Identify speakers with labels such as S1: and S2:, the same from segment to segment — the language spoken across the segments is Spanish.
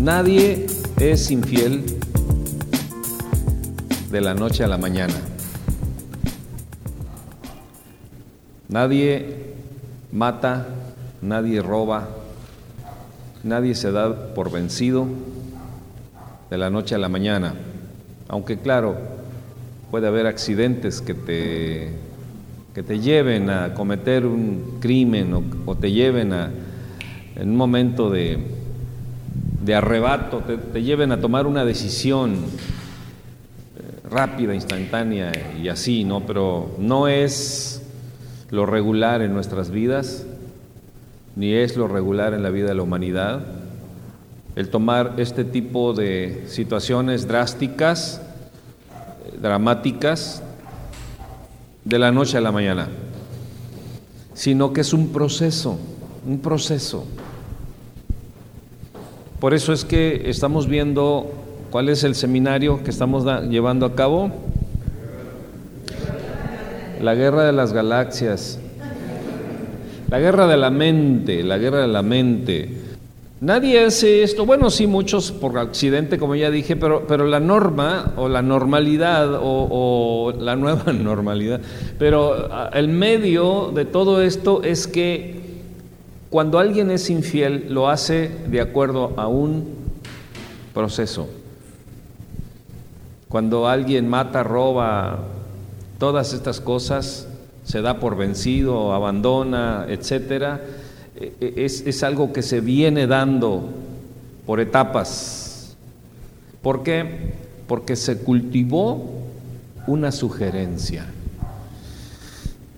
S1: Nadie es infiel de la noche a la mañana. Nadie mata, nadie roba, nadie se da por vencido de la noche a la mañana. Aunque claro, puede haber accidentes que te, que te lleven a cometer un crimen o, te lleven a, en un momento de, de arrebato, te, te, lleven a tomar una decisión eh, rápida, instantánea y así, ¿no? Pero no es lo regular en nuestras vidas, ni es lo regular en la vida de la humanidad. El tomar este tipo de situaciones drásticas, dramáticas, de la noche a la mañana, sino que es un proceso, un proceso. Por eso es que estamos viendo cuál es el seminario que estamos llevando a cabo. La guerra de las galaxias, la guerra de la mente, la guerra de la mente. Nadie hace esto, bueno, sí, muchos por accidente, como ya dije, pero, pero la norma o la normalidad o, o la nueva normalidad, pero ah, el medio de todo esto es que cuando alguien es infiel lo hace de acuerdo a un proceso. Cuando alguien mata, roba, todas estas cosas, se da por vencido, abandona, etcétera, e, e, es, es algo que se viene dando por etapas. ¿Por qué? Porque se cultivó una sugerencia.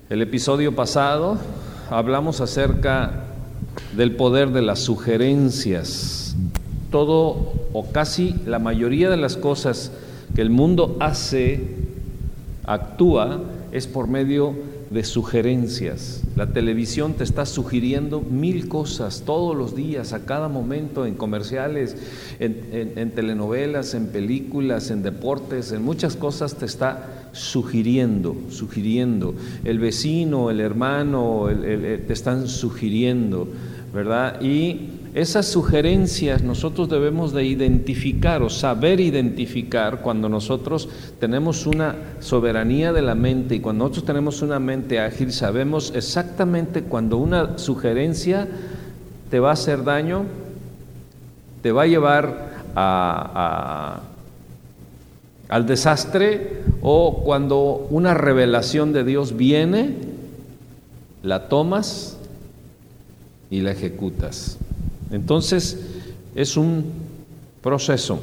S1: El episodio pasado hablamos acerca del poder de las sugerencias. Todo o casi la mayoría de las cosas que el mundo hace actúa es por medio de sugerencias. La televisión te está sugiriendo mil cosas todos los días, a cada momento, en comerciales, en, telenovelas, en películas, en deportes, en muchas cosas te está sugiriendo, sugiriendo. El vecino, el hermano, te están sugiriendo, ¿verdad? Y esas sugerencias nosotros debemos de identificar o saber identificar cuando nosotros tenemos una soberanía de la mente y cuando nosotros tenemos una mente ágil, sabemos exactamente cuando una sugerencia te va a hacer daño, te va a llevar al desastre o cuando una revelación de Dios viene, la tomas y la ejecutas. Entonces, es un proceso.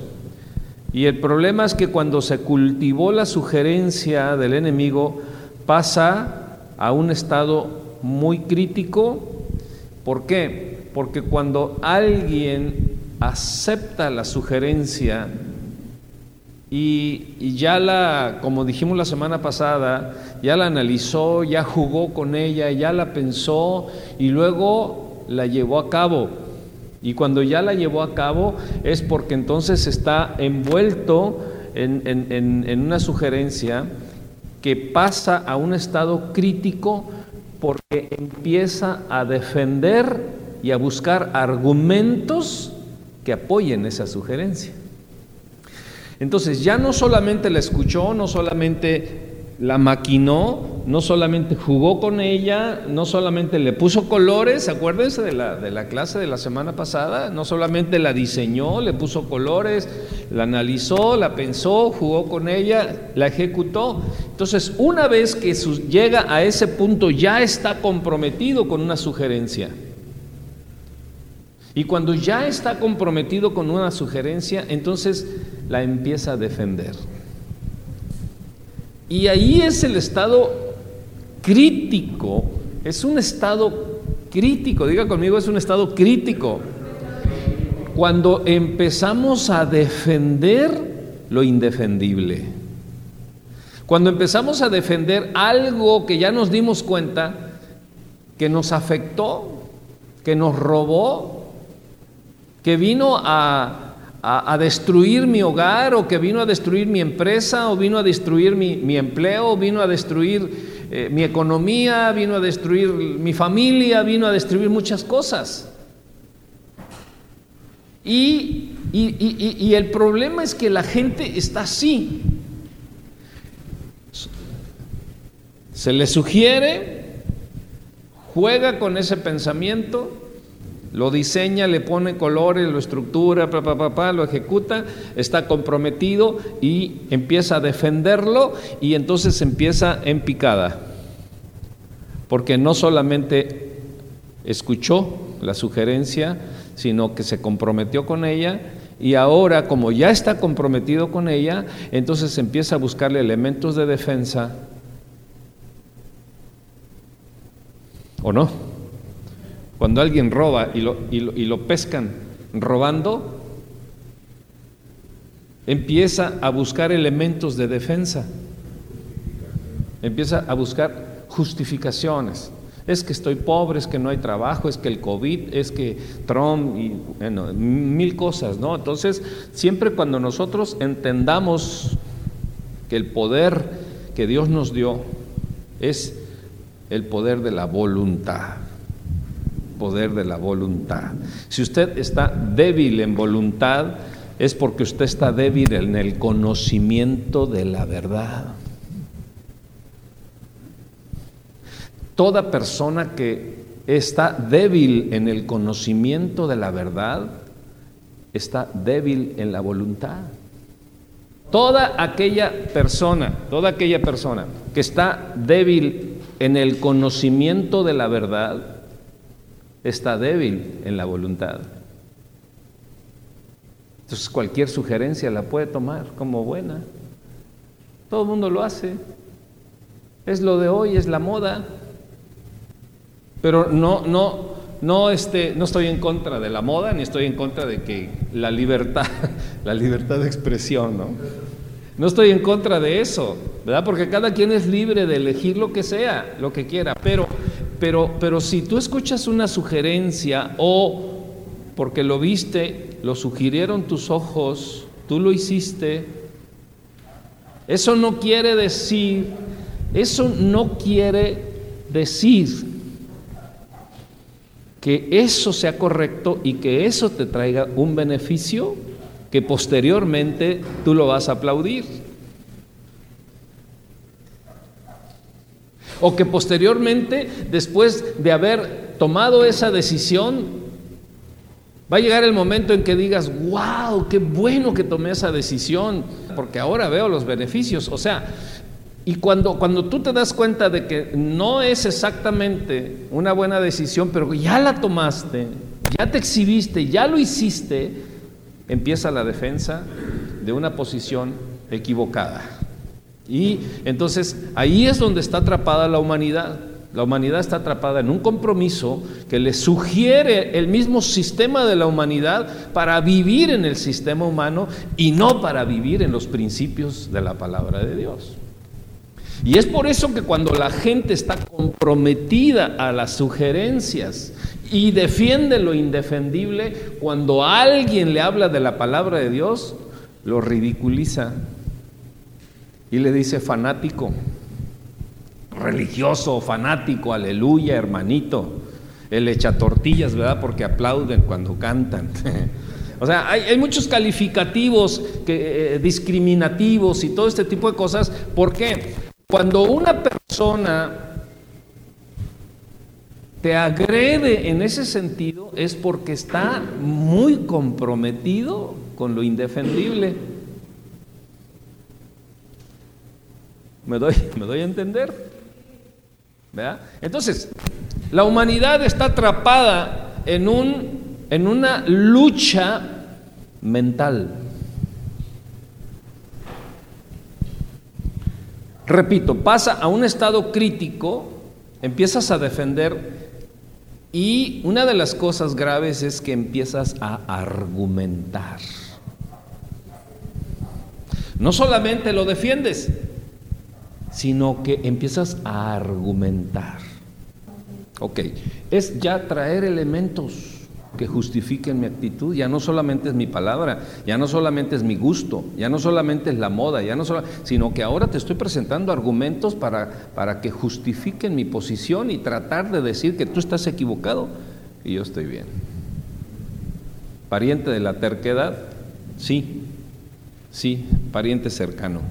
S1: Y el problema es que cuando se cultivó la sugerencia del enemigo, pasa a un estado muy crítico. ¿Por qué? Porque cuando alguien acepta la sugerencia y, ya la, como dijimos la semana pasada, ya la analizó, ya jugó con ella, ya la pensó y luego la llevó a cabo. Y cuando ya la llevó a cabo es porque entonces está envuelto en, una sugerencia que pasa a un estado crítico porque empieza a defender y a buscar argumentos que apoyen esa sugerencia. Entonces ya no solamente la escuchó, no solamente la maquinó, no solamente jugó con ella, no solamente le puso colores, acuérdense de la, de la clase de la semana pasada, no solamente la diseñó, le puso colores, la analizó, la pensó, jugó con ella, la ejecutó. Entonces, una vez que llega a ese punto, ya está comprometido con una sugerencia. Y cuando ya está comprometido con una sugerencia, entonces la empieza a defender. Y ahí es el estado crítico, es un estado crítico, diga conmigo, es un estado crítico. Cuando empezamos a defender lo indefendible. Cuando empezamos a defender algo que ya nos dimos cuenta que nos afectó, que nos robó, que vino a a, destruir mi hogar o que vino a destruir mi empresa o vino a destruir mi, empleo, vino a destruir eh, mi economía, vino a destruir mi familia, vino a destruir muchas cosas. Y y, el problema es que la gente está así. Se le sugiere, juega con ese pensamiento, lo diseña, le pone colores, lo estructura, pa, lo ejecuta, está comprometido y empieza a defenderlo y entonces empieza en picada. Porque no solamente escuchó la sugerencia, sino que se comprometió con ella y ahora como ya está comprometido con ella, entonces empieza a buscarle elementos de defensa. ¿O no? Cuando alguien roba y lo, y lo, pescan robando, empieza a buscar elementos de defensa, empieza a buscar justificaciones. Es que estoy pobre, es que no hay trabajo, es que el COVID, es que Trump y mil cosas, ¿no? Entonces, siempre cuando nosotros entendamos que el poder que Dios nos dio es el poder de la voluntad, poder de la voluntad. Si usted está débil en voluntad, es porque usted está débil en el conocimiento de la verdad. Toda persona que está débil en el conocimiento de la verdad, está débil en la voluntad. Toda aquella persona, toda aquella persona que está débil en el conocimiento de la verdad, está débil en la voluntad. Entonces cualquier sugerencia la puede tomar como buena. Todo el mundo lo hace. Es lo de hoy, es la moda. Pero no, no, no, este, no estoy en contra de la moda, ni estoy en contra de que la libertad, la libertad de expresión, ¿no? No estoy en contra de eso, ¿verdad? Porque cada quien es libre de elegir lo que sea, lo que quiera. Pero, pero, pero si tú escuchas una sugerencia o porque lo viste, lo sugirieron tus ojos, tú lo hiciste, eso no quiere decir, eso no quiere decir que eso sea correcto y que eso te traiga un beneficio que posteriormente tú lo vas a aplaudir. O que posteriormente, después de haber tomado esa decisión, va a llegar el momento en que digas, wow, qué bueno que tomé esa decisión, porque ahora veo los beneficios. O sea, y cuando, cuando tú te das cuenta de que no es exactamente una buena decisión, pero ya la tomaste, ya te exhibiste, ya lo hiciste, empieza la defensa de una posición equivocada. Y entonces ahí es donde está atrapada la humanidad. La humanidad está atrapada en un compromiso que le sugiere el mismo sistema de la humanidad para vivir en el sistema humano y no para vivir en los principios de la palabra de Dios. Y es por eso que cuando la gente está comprometida a las sugerencias y defiende lo indefendible, cuando alguien le habla de la palabra de Dios, lo ridiculiza y le dice fanático, religioso, fanático, aleluya, hermanito. El echa tortillas, ¿verdad? Porque aplauden cuando cantan. O sea, hay, muchos calificativos que, eh, discriminativos y todo este tipo de cosas. ¿Por qué? Cuando una persona te agrede en ese sentido es porque está muy comprometido con lo indefendible. ¿Me doy, me doy a entender? Entonces, la humanidad está atrapada en, un, en una lucha mental. Repito, pasa a un estado crítico, empiezas a defender y una de las cosas graves es que empiezas a argumentar. No solamente lo defiendes, sino que empiezas a argumentar. Ok, es ya traer elementos que justifiquen mi actitud. Ya no solamente es mi palabra, ya no solamente es mi gusto, ya no solamente es la moda, ya no solo, sino que ahora te estoy presentando argumentos para, para que justifiquen mi posición y tratar de decir que tú estás equivocado y yo estoy bien. Pariente de la terquedad, Sí, sí, pariente cercano.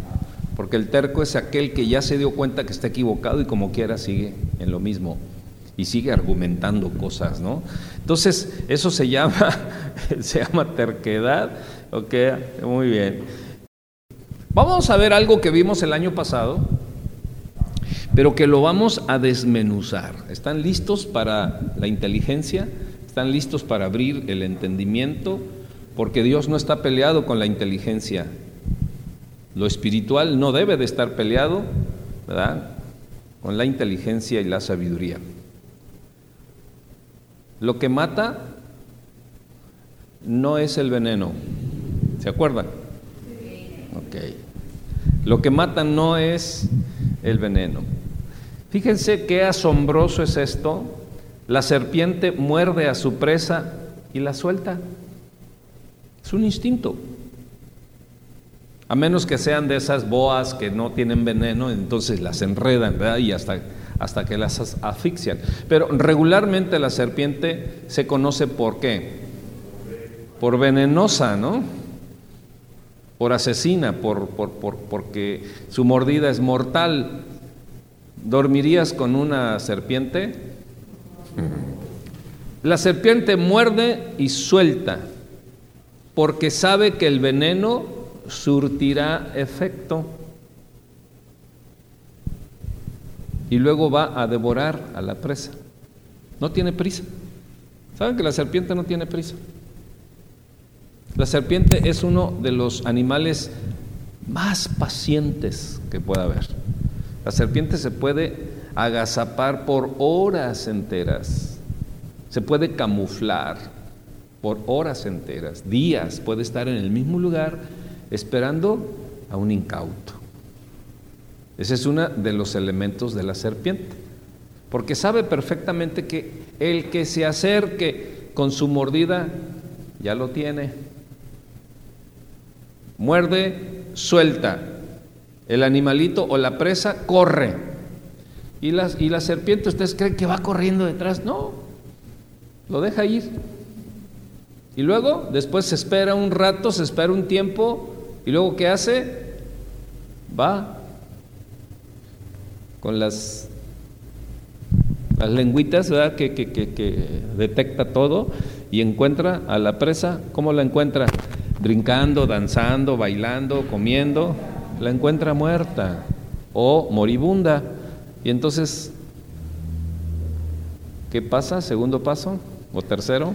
S1: Porque el terco es aquel que ya se dio cuenta que está equivocado y como quiera sigue en lo mismo y sigue argumentando cosas, ¿no? Entonces, eso se llama, se llama terquedad, ok, muy bien. Vamos a ver algo que vimos el año pasado, pero que lo vamos a desmenuzar. ¿Están listos para la inteligencia? ¿Están listos para abrir el entendimiento? Porque Dios no está peleado con la inteligencia. Lo espiritual no debe de estar peleado, ¿verdad? Con la inteligencia y la sabiduría. Lo que mata no es el veneno. ¿Se acuerdan? Ok. Lo que mata no es el veneno. Fíjense qué asombroso es esto. La serpiente muerde a su presa y la suelta. Es un instinto. A menos que sean de esas boas que no tienen veneno, entonces las enredan ¿verdad? y hasta, hasta que las asfixian. Pero regularmente la serpiente se conoce por qué? Por venenosa, ¿no? Por asesina, por, por, por, porque su mordida es mortal. ¿Dormirías con una serpiente? La serpiente muerde y suelta, porque sabe que el veneno surtirá efecto y luego va a devorar a la presa. No tiene prisa. ¿Saben que la serpiente no tiene prisa? La serpiente es uno de los animales más pacientes que pueda haber. La serpiente se puede agazapar por horas enteras, se puede camuflar por horas enteras, días, puede estar en el mismo lugar esperando a un incauto. Ese es uno de los elementos de la serpiente, porque sabe perfectamente que el que se acerque con su mordida ya lo tiene. Muerde, suelta. El animalito o la presa corre. Y la, y la serpiente, ¿ustedes creen que va corriendo detrás? No, lo deja ir. Y luego, después se espera un rato, se espera un tiempo, y luego ¿qué hace? Va con las, las lengüitas, ¿verdad? Que, que, que, que detecta todo y encuentra a la presa. ¿Cómo la encuentra? Brincando, danzando, bailando, comiendo. La encuentra muerta o moribunda. Y entonces, ¿qué pasa? Segundo paso o tercero,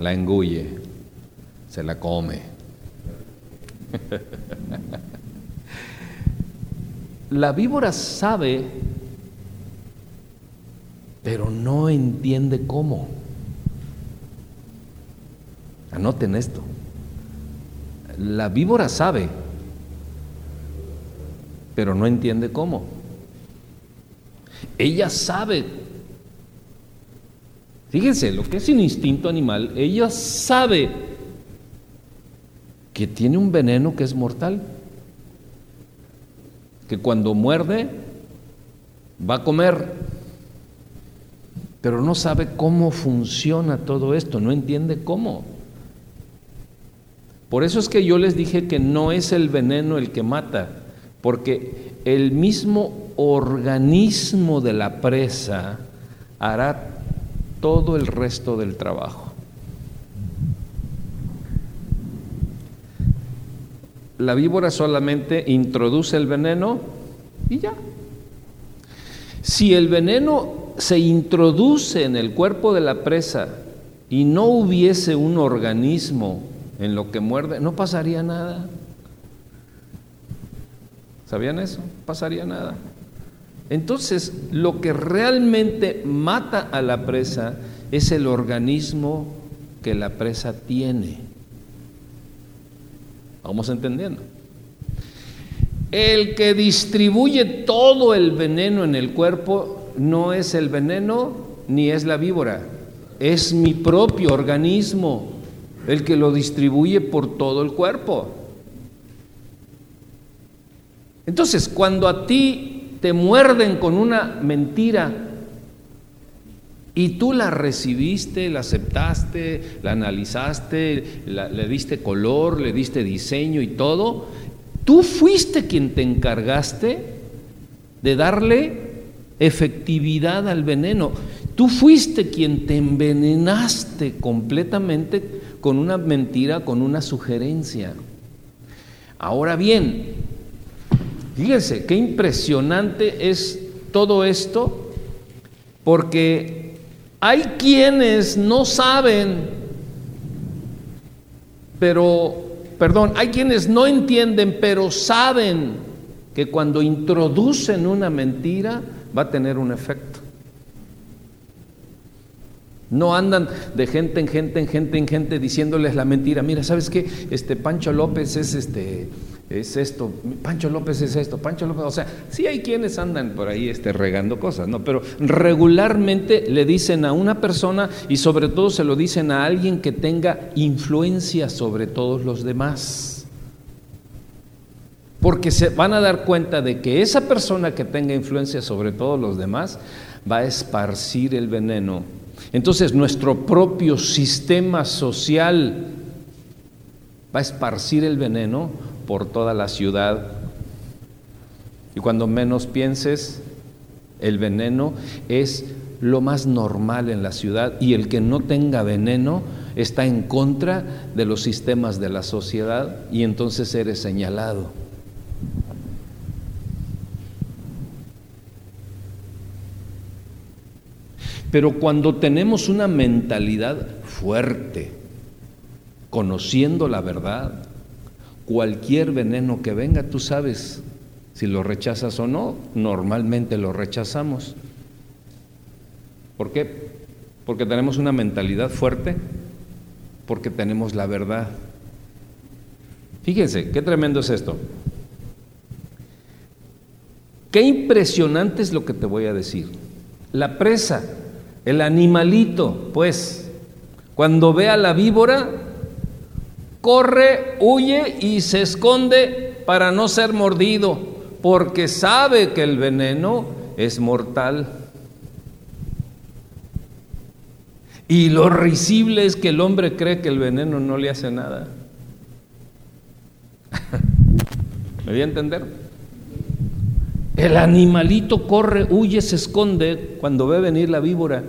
S1: la engulle, se la come. La víbora sabe, pero no entiende cómo. Anoten esto. La víbora sabe, pero no entiende cómo. Ella sabe. Fíjense, lo que es un instinto animal, ella sabe que tiene un veneno que es mortal que cuando muerde va a comer, pero no sabe cómo funciona todo esto, no entiende cómo. Por eso es que yo les dije que no es el veneno el que mata, porque el mismo organismo de la presa hará todo el resto del trabajo. La víbora solamente introduce el veneno y ya. Si el veneno se introduce en el cuerpo de la presa y no hubiese un organismo en lo que muerde, no pasaría nada. ¿Sabían eso? Pasaría nada. Entonces, lo que realmente mata a la presa es el organismo que la presa tiene. Vamos entendiendo. El que distribuye todo el veneno en el cuerpo no es el veneno ni es la víbora, es mi propio organismo el que lo distribuye por todo el cuerpo. Entonces, cuando a ti te muerden con una mentira, Y tú la recibiste, la aceptaste, la analizaste, le diste color, le diste diseño y todo. Tú fuiste quien te encargaste de darle efectividad al veneno. Tú fuiste quien te envenenaste completamente con una mentira, con una sugerencia. Ahora bien, fíjense qué impresionante es todo esto, porque hay quienes no saben, pero, perdón, hay quienes no entienden, pero saben que cuando introducen una mentira va a tener un efecto. No andan de gente en gente en gente en gente diciéndoles la mentira. Mira, ¿sabes qué? Este Pancho López es este es esto, Pancho López es esto, Pancho López, o sea, sí hay quienes andan por ahí este, regando cosas, ¿no? Pero regularmente le dicen a una persona y sobre todo se lo dicen a alguien que tenga influencia sobre todos los demás. Porque se van a dar cuenta de que esa persona que tenga influencia sobre todos los demás va a esparcir el veneno entonces nuestro propio sistema social va a esparcir el veneno por toda la ciudad. Y cuando menos pienses, el veneno es lo más normal en la ciudad y el que no tenga veneno está en contra de los sistemas de la sociedad y entonces eres señalado. Pero cuando tenemos una mentalidad fuerte, conociendo la verdad, cualquier veneno que venga, tú sabes si lo rechazas o no, normalmente lo rechazamos. ¿Por qué? Porque tenemos una mentalidad fuerte, porque tenemos la verdad. Fíjense, qué tremendo es esto. Qué impresionante es lo que te voy a decir. La presa el animalito, pues, cuando ve a la víbora, corre, huye y se esconde para no ser mordido, porque sabe que el veneno es mortal. Y lo risible es que el hombre cree que el veneno no le hace nada. ¿Me voy a entender? El animalito corre, huye, se esconde cuando ve venir la víbora,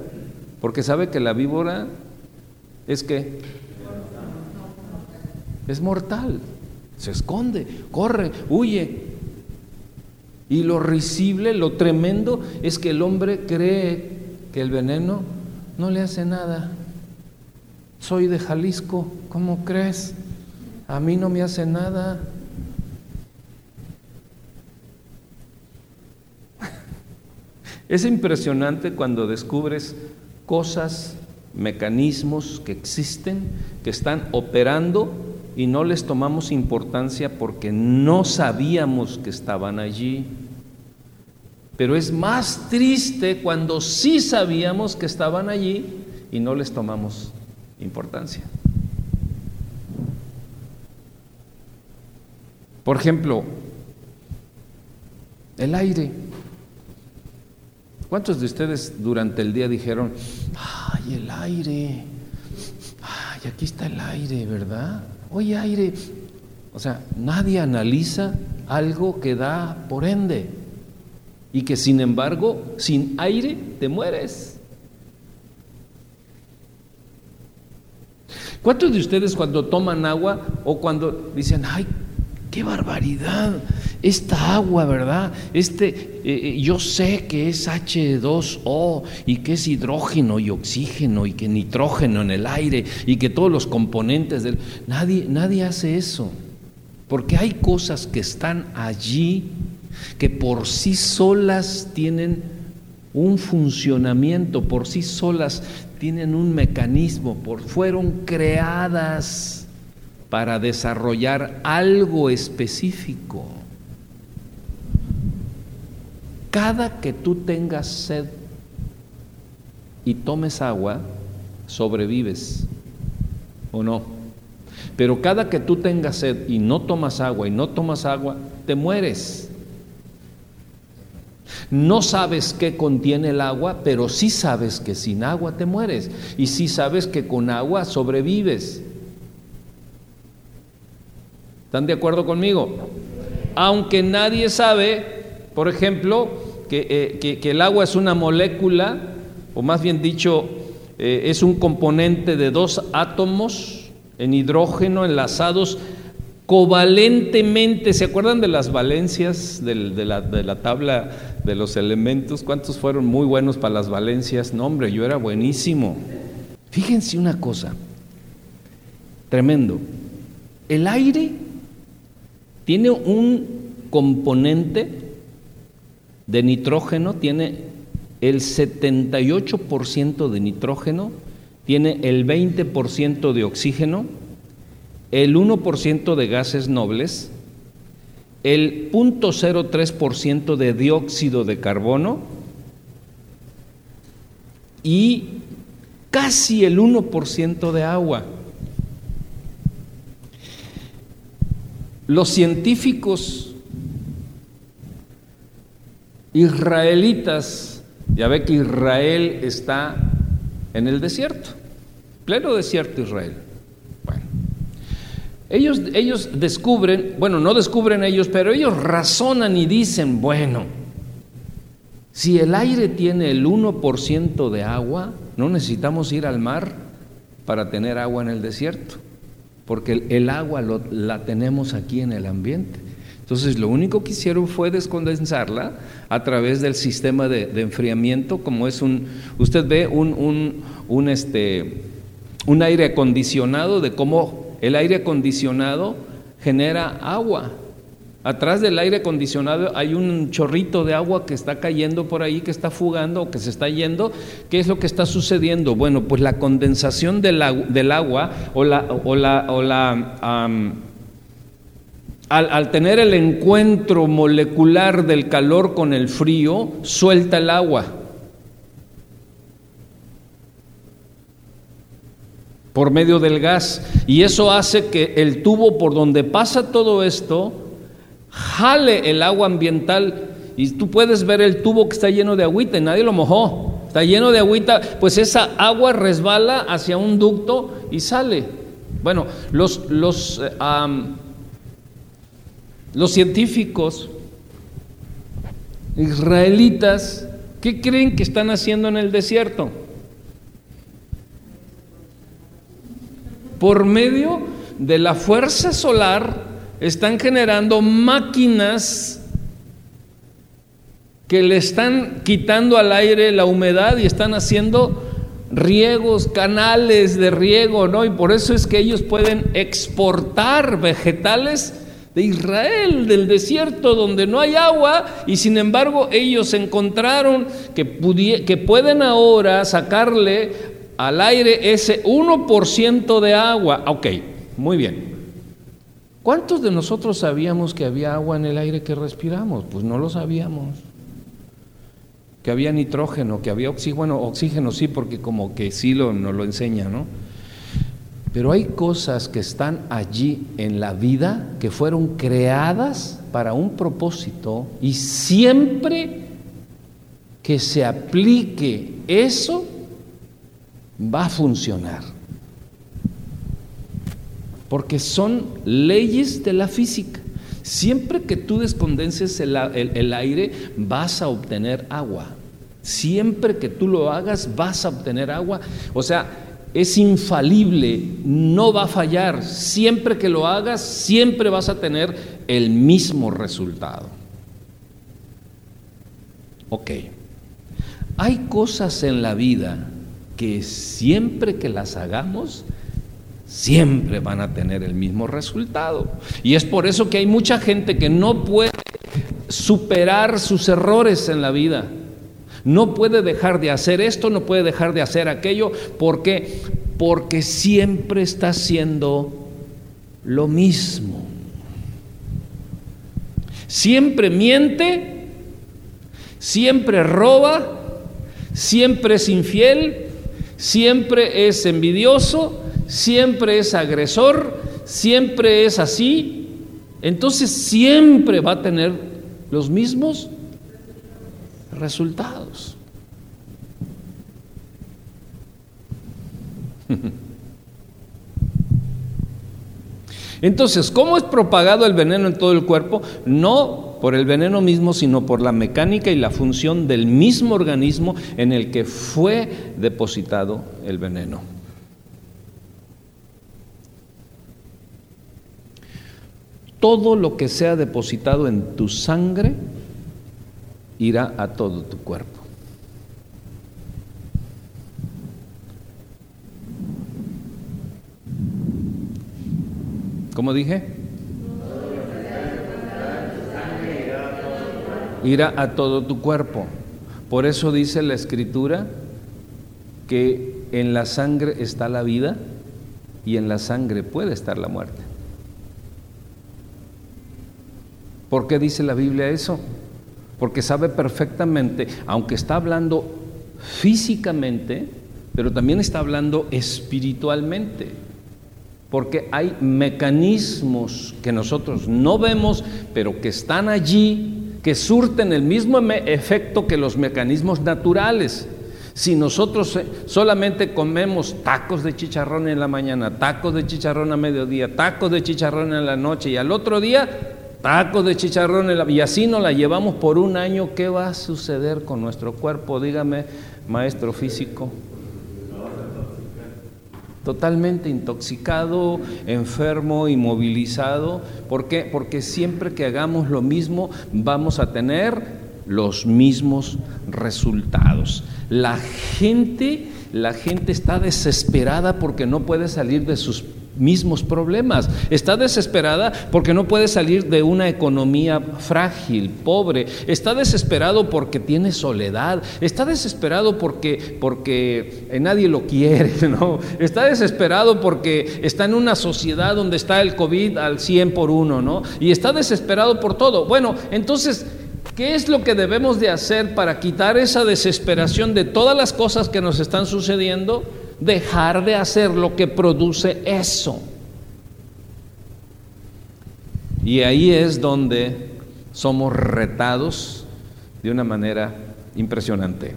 S1: porque sabe que la víbora es que es mortal. Se esconde, corre, huye. Y lo risible, lo tremendo es que el hombre cree que el veneno no le hace nada. Soy de Jalisco, ¿cómo crees? A mí no me hace nada. Es impresionante cuando descubres cosas, mecanismos que existen, que están operando y no les tomamos importancia porque no sabíamos que estaban allí. Pero es más triste cuando sí sabíamos que estaban allí y no les tomamos importancia. Por ejemplo, el aire. ¿Cuántos de ustedes durante el día dijeron, ay, el aire, ay, aquí está el aire, ¿verdad? Oye, aire. O sea, nadie analiza algo que da por ende y que sin embargo, sin aire te mueres. ¿Cuántos de ustedes cuando toman agua o cuando dicen, ay, qué barbaridad, esta agua, ¿verdad? Este, eh, eh, yo sé que es H2O y que es hidrógeno y oxígeno y que nitrógeno en el aire y que todos los componentes del... Nadie, nadie hace eso, porque hay cosas que están allí que por sí solas tienen un funcionamiento, por sí solas tienen un mecanismo, por, fueron creadas para desarrollar algo específico. Cada que tú tengas sed y tomes agua, sobrevives o no. Pero cada que tú tengas sed y no tomas agua y no tomas agua, te mueres. No sabes qué contiene el agua, pero sí sabes que sin agua te mueres. Y sí sabes que con agua sobrevives. ¿Están de acuerdo conmigo? Aunque nadie sabe, por ejemplo, que, eh, el agua es una molécula, o más bien dicho, eh, es un componente de dos átomos en hidrógeno enlazados covalentemente. ¿Se acuerdan de las valencias de la tabla de los elementos? ¿Cuántos fueron muy buenos para las valencias? No, hombre, yo era buenísimo. Fíjense una cosa, tremendo. El aire tiene un componente de nitrógeno, tiene el 78% de nitrógeno, tiene el 20% de oxígeno, el 1% de gases nobles, el 0.03% de dióxido de carbono y casi el 1% de agua. Los científicos israelitas, ya ve que Israel está en el desierto, pleno desierto Israel. Ellos, ellos descubren, bueno, no descubren ellos, pero ellos razonan y dicen, bueno, si el aire tiene el 1% de agua, no necesitamos ir al mar para tener agua en el desierto, porque el, agua la tenemos aquí en el ambiente. Entonces lo único que hicieron fue descondensarla a través del sistema de, enfriamiento, como es un, usted ve un, un, este, un aire acondicionado de cómo el aire acondicionado genera agua. Atrás del aire acondicionado hay un chorrito de agua que está cayendo por ahí, que está fugando o que se está yendo. ¿Qué es lo que está sucediendo? Bueno, pues la condensación del, agua o la, o la, o la al, tener el encuentro molecular del calor con el frío, suelta el agua. por medio del gas. Y eso hace que el tubo por donde pasa todo esto jale el agua ambiental. Y tú puedes ver el tubo que está lleno de agüita y nadie lo mojó. Está lleno de agüita, pues esa agua resbala hacia un ducto y sale. Bueno, los, los, eh, los científicos israelitas, ¿qué creen que están haciendo en el desierto? por medio de la fuerza solar están generando máquinas que le están quitando al aire la humedad y están haciendo riegos, canales de riego, ¿no? Y por eso es que ellos pueden exportar vegetales de Israel, del desierto donde no hay agua, y sin embargo ellos encontraron que, que pueden ahora sacarle al aire ese 1% de agua. Ok, muy bien. ¿Cuántos de nosotros sabíamos que había agua en el aire que respiramos? Pues no lo sabíamos. Que había nitrógeno, que había oxígeno, oxígeno sí, porque como que sí lo, nos lo enseña, ¿no? Pero hay cosas que están allí en la vida que fueron creadas para un propósito y siempre que se aplique eso, va a funcionar. Porque son leyes de la física. Siempre que tú descondenses el, aire, vas a obtener agua. Siempre que tú lo hagas, vas a obtener agua. O sea, es infalible, no va a fallar. Siempre que lo hagas, siempre vas a tener el mismo resultado. Ok. Hay cosas en la vida que siempre que las hagamos, siempre van a tener el mismo resultado. Y es por eso que hay mucha gente que no puede superar sus errores en la vida. No puede dejar de hacer esto, no puede dejar de hacer aquello. ¿Por qué? Porque siempre está haciendo lo mismo. Siempre miente, siempre roba, siempre es infiel, siempre es envidioso, siempre es agresor, siempre es así, entonces siempre va a tener los mismos resultados. Entonces, ¿cómo es propagado el veneno en todo el cuerpo? No por el veneno mismo, sino por la mecánica y la función del mismo organismo en el que fue depositado el veneno. Todo lo que sea depositado en tu sangre irá a todo tu cuerpo. ¿Cómo dije? Irá a todo tu cuerpo. Por eso dice la escritura que en la sangre está la vida y en la sangre puede estar la muerte. ¿Por qué dice la Biblia eso? Porque sabe perfectamente, aunque está hablando físicamente, pero también está hablando espiritualmente porque hay mecanismos que nosotros no vemos, pero que están allí, que surten el mismo efecto que los mecanismos naturales. Si nosotros eh, solamente comemos tacos de chicharrón en la mañana, tacos de chicharrón a mediodía, tacos de chicharrón en la noche y al otro día tacos de la, y así nos la llevamos por un año, ¿qué va a suceder con nuestro cuerpo? Dígame, maestro físico totalmente intoxicado, enfermo, inmovilizado. ¿Por qué? Porque siempre que hagamos lo mismo vamos a tener los mismos resultados. La gente, la gente está desesperada porque no puede salir de sus mismos problemas. Está desesperada porque no puede salir de una economía frágil, pobre. Está desesperado porque tiene soledad. Está desesperado porque, porque nadie lo quiere. ¿no? Está desesperado porque está en una sociedad donde está el COVID al 100 por uno. ¿no? Y está desesperado por todo. Bueno, entonces... ¿Qué es lo que debemos de hacer para quitar esa desesperación de todas las cosas que nos están sucediendo? Dejar de hacer lo que produce eso. Y ahí es donde somos retados de una manera impresionante.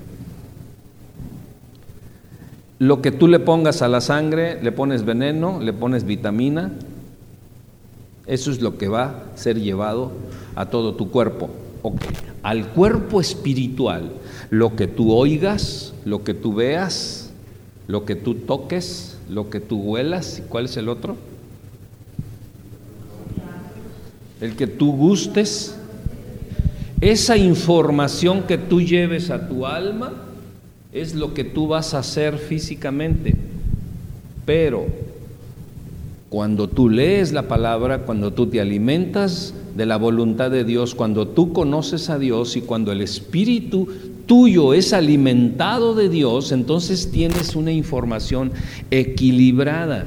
S1: Lo que tú le pongas a la sangre, le pones veneno, le pones vitamina, eso es lo que va a ser llevado a todo tu cuerpo. Al cuerpo espiritual, lo que tú oigas, lo que tú veas, lo que tú toques, lo que tú huelas, ¿y cuál es el otro? El que tú gustes, esa información que tú lleves a tu alma es lo que tú vas a hacer físicamente. Pero cuando tú lees la palabra, cuando tú te alimentas de la voluntad de Dios, cuando tú conoces a Dios y cuando el Espíritu tuyo es alimentado de Dios, entonces tienes una información equilibrada.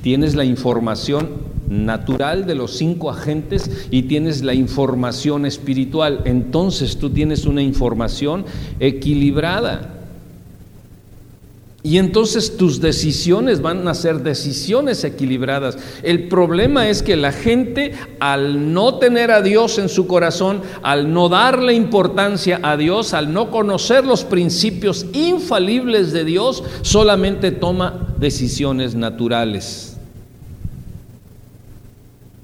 S1: Tienes la información natural de los cinco agentes y tienes la información espiritual. Entonces tú tienes una información equilibrada. Y entonces tus decisiones van a ser decisiones equilibradas. El problema es que la gente al no tener a Dios en su corazón, al no darle importancia a Dios, al no conocer los principios infalibles de Dios, solamente toma decisiones naturales.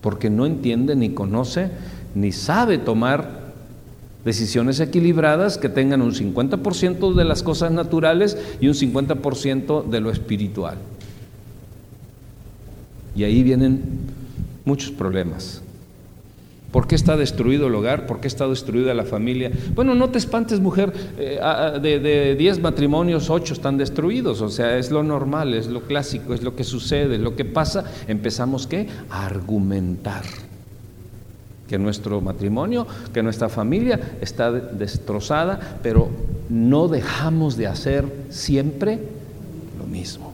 S1: Porque no entiende ni conoce ni sabe tomar Decisiones equilibradas que tengan un 50% de las cosas naturales y un 50% de lo espiritual. Y ahí vienen muchos problemas. ¿Por qué está destruido el hogar? ¿Por qué está destruida la familia? Bueno, no te espantes, mujer, eh, de 10 matrimonios, 8 están destruidos, o sea, es lo normal, es lo clásico, es lo que sucede, lo que pasa. Empezamos, ¿qué? A argumentar que nuestro matrimonio, que nuestra familia está destrozada, pero no dejamos de hacer siempre lo mismo.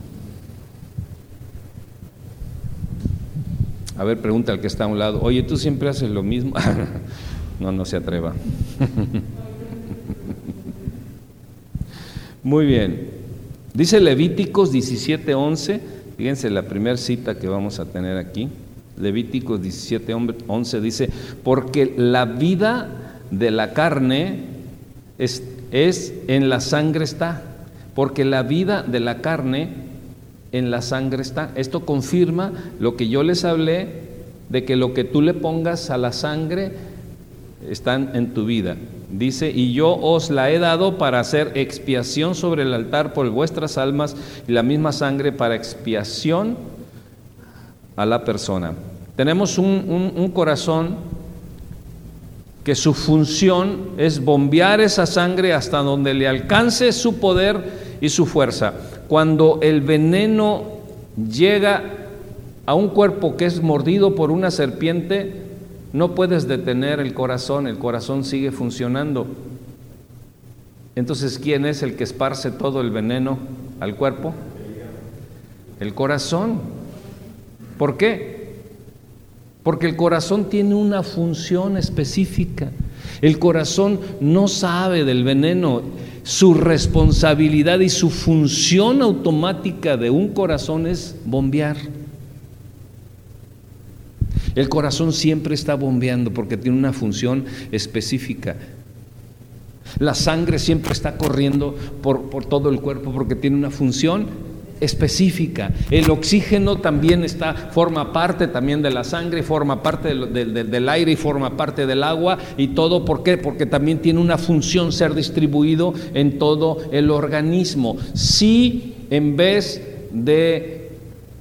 S1: A ver, pregunta al que está a un lado, oye, ¿tú siempre haces lo mismo? no, no se atreva. Muy bien. Dice Levíticos 17:11, fíjense la primera cita que vamos a tener aquí. Levíticos 17, 11 dice, porque la vida de la carne es, es en la sangre está, porque la vida de la carne en la sangre está. Esto confirma lo que yo les hablé de que lo que tú le pongas a la sangre están en tu vida. Dice, y yo os la he dado para hacer expiación sobre el altar por vuestras almas y la misma sangre para expiación a la persona. Tenemos un, un corazón que su función es bombear esa sangre hasta donde le alcance su poder y su fuerza. Cuando el veneno llega a un cuerpo que es mordido por una serpiente, no puedes detener el corazón, el corazón sigue funcionando. Entonces, ¿quién es el que esparce todo el veneno al cuerpo? El corazón. ¿Por qué? Porque el corazón tiene una función específica. El corazón no sabe del veneno. Su responsabilidad y su función automática de un corazón es bombear. El corazón siempre está bombeando porque tiene una función específica. La sangre siempre está corriendo por, todo el cuerpo porque tiene una función específica. El oxígeno también está, forma parte también de la sangre, forma parte del, del, aire y forma parte del agua y todo. ¿Por qué? Porque también tiene una función ser distribuido en todo el organismo. Si en vez de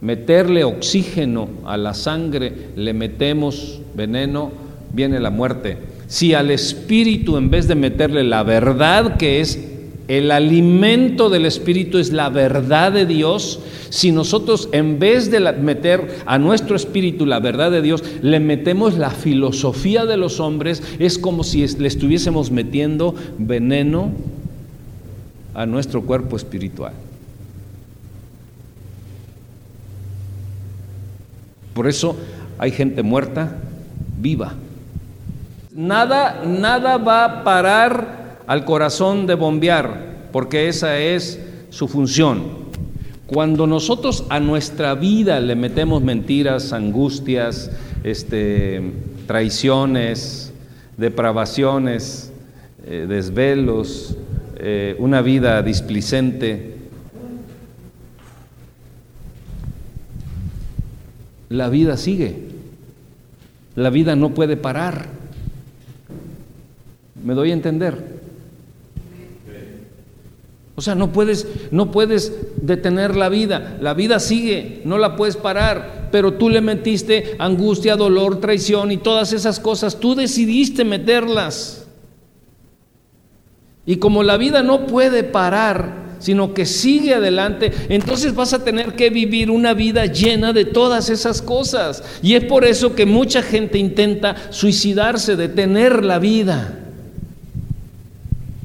S1: meterle oxígeno a la sangre, le metemos veneno, viene la muerte. Si al espíritu, en vez de meterle la verdad, que es el alimento del espíritu, es la verdad de Dios, si nosotros en vez de meter a nuestro espíritu la verdad de Dios, le metemos la filosofía de los hombres, es como si le estuviésemos metiendo veneno a nuestro cuerpo espiritual. Por eso hay gente muerta, viva. Nada, nada va a parar al corazón de bombear, porque esa es su función. Cuando nosotros a nuestra vida le metemos mentiras, angustias, este, traiciones, depravaciones, eh, desvelos, eh, una vida displicente, la vida sigue. La vida no puede parar. ¿Me doy a entender? O sea, no puedes, no puedes detener la vida. La vida sigue, no la puedes parar. Pero tú le metiste angustia, dolor, traición y todas esas cosas. Tú decidiste meterlas. Y como la vida no puede parar, sino que sigue adelante, entonces vas a tener que vivir una vida llena de todas esas cosas. Y es por eso que mucha gente intenta suicidarse, detener la vida.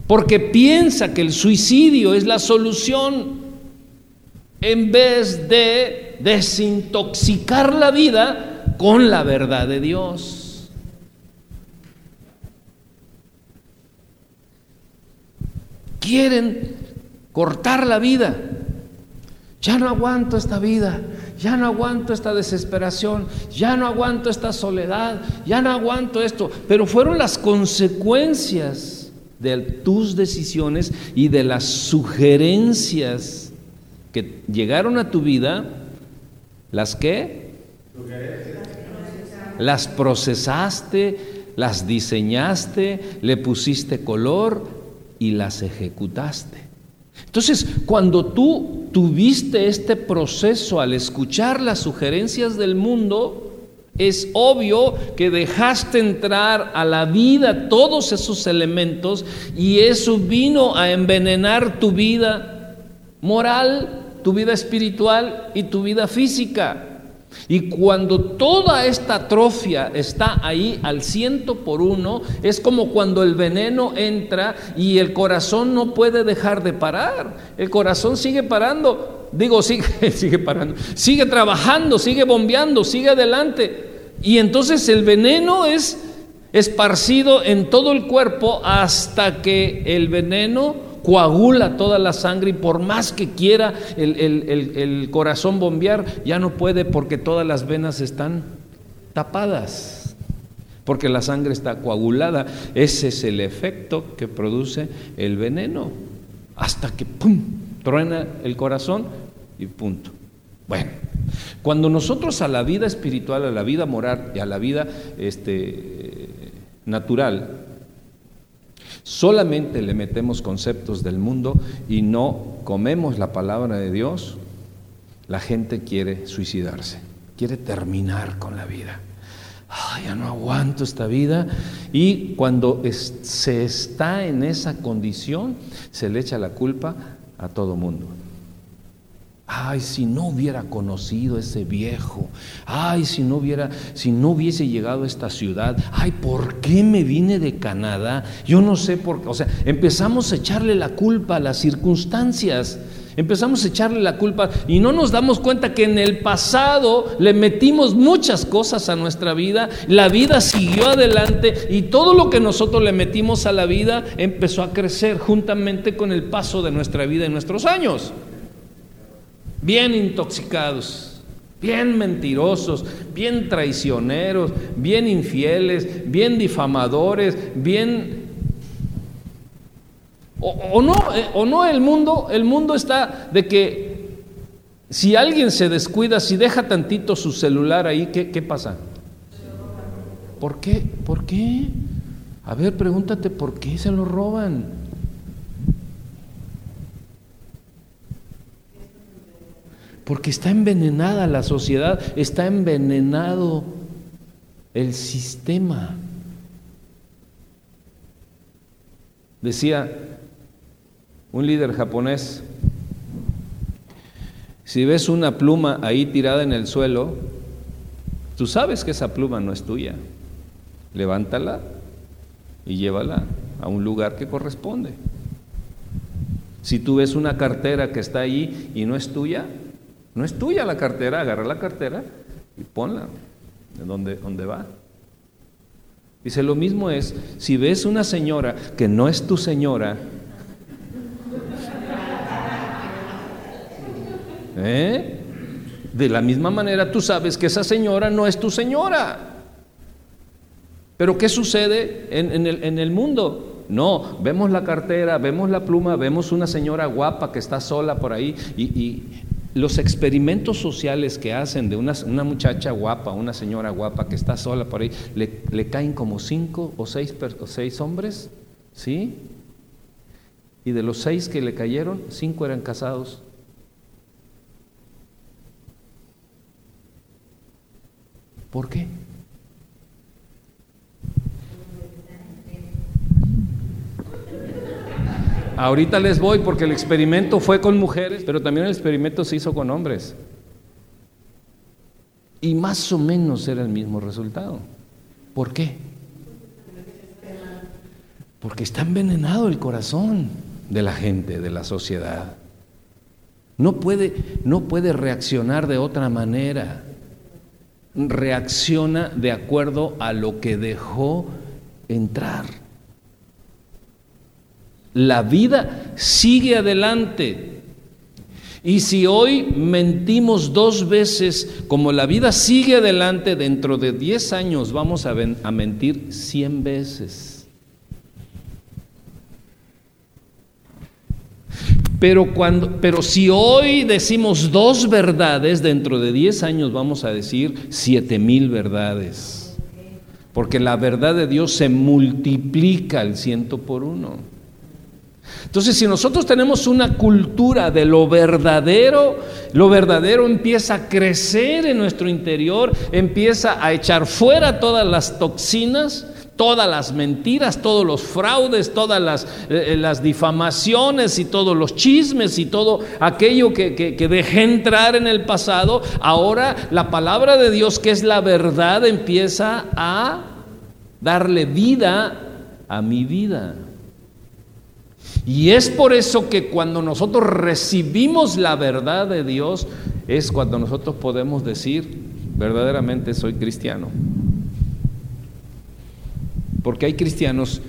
S1: Porque piensa que el suicidio es la solución en vez de desintoxicar la vida con la verdad de Dios. Quieren cortar la vida. Ya no aguanto esta vida, ya no aguanto esta desesperación, ya no aguanto esta soledad, ya no aguanto esto. Pero fueron las consecuencias de tus decisiones y de las sugerencias que llegaron a tu vida, las que las procesaste, las diseñaste, le pusiste color y las ejecutaste. Entonces, cuando tú tuviste este proceso al escuchar las sugerencias del mundo, es obvio que dejaste entrar a la vida todos esos elementos y eso vino a envenenar tu vida moral, tu vida espiritual y tu vida física. Y cuando toda esta atrofia está ahí al ciento por uno, es como cuando el veneno entra y el corazón no puede dejar de parar. El corazón sigue parando, digo, sigue, sigue parando, sigue trabajando, sigue bombeando, sigue adelante. Y entonces el veneno es esparcido en todo el cuerpo hasta que el veneno coagula toda la sangre y por más que quiera el, corazón bombear, ya no puede porque todas las venas están tapadas. porque la sangre está coagulada. Ese es el efecto que produce el veneno, hasta que ¡pum! truena el corazón y punto. Bueno, cuando nosotros a la vida espiritual, a la vida moral y a la vida este, natural, solamente le metemos conceptos del mundo y no comemos la palabra de Dios, la gente quiere suicidarse, quiere terminar con la vida. ya no aguanto esta vida. Y cuando se está en esa condición, se le echa la culpa a todo mundo. Ay, si no hubiera conocido ese viejo. Ay, si no hubiera, si no hubiese llegado a esta ciudad. Ay, ¿por qué me vine de Canadá? Yo no sé por qué. O sea, empezamos a echarle la culpa a las circunstancias. Empezamos a echarle la culpa y no nos damos cuenta que en el pasado le metimos muchas cosas a nuestra vida, la vida siguió adelante y todo lo que nosotros le metimos a la vida empezó a crecer juntamente con el paso de nuestra vida en nuestros años bien intoxicados, bien mentirosos, bien traicioneros, bien infieles, bien difamadores, bien... O, no, eh, o no el mundo, el mundo está de que si alguien se descuida, si deja tantito su celular ahí, ¿qué, qué pasa? ¿Por qué? ¿Por qué? A ver, pregúntate, ¿por qué se lo roban? Porque está envenenada la sociedad, está envenenado el sistema. Decía un líder japonés, si ves una pluma ahí tirada en el suelo, tú sabes que esa pluma no es tuya. Levántala y llévala a un lugar que corresponde. Si tú ves una cartera que está ahí y no es tuya, no es tuya la cartera, agarra la cartera y ponla de donde, donde va. Dice, lo mismo es, si ves una señora que no es tu señora, ¿eh? de la misma manera tú sabes que esa señora no es tu señora. Pero ¿qué sucede en, el, en el mundo? No, vemos la cartera, vemos la pluma, vemos una señora guapa que está sola por ahí y, los experimentos sociales que hacen de una, muchacha guapa, una señora guapa que está sola por ahí, le, caen como cinco o seis, o seis hombres, ¿sí? Y de los seis que le cayeron, cinco eran casados. ¿Por qué? Ahorita les voy porque el experimento fue con mujeres, pero también el experimento se hizo con hombres. Y más o menos era el mismo resultado. ¿Por qué? Porque está envenenado el corazón de la gente, de la sociedad. No puede, no puede reaccionar de otra manera. Reacciona de acuerdo a lo que dejó entrar. La vida sigue adelante. Y si hoy mentimos dos veces, como la vida sigue adelante, dentro de 10 años vamos a, mentir 100 veces. Pero, cuando, pero si hoy decimos dos verdades, dentro de 10 años vamos a decir siete mil verdades. Porque la verdad de Dios se multiplica al ciento por uno. Entonces, si nosotros tenemos una cultura de lo verdadero, lo verdadero empieza a crecer en nuestro interior, empieza a echar fuera todas las toxinas, todas las mentiras, todos los fraudes, todas las, eh, las difamaciones y todos los chismes y todo aquello que, que dejé entrar en el pasado, ahora la palabra de Dios, que es la verdad, empieza a darle vida a mi vida. Y es por eso que cuando nosotros recibimos la verdad de Dios, es cuando nosotros podemos decir, verdaderamente soy cristiano. Porque hay cristianos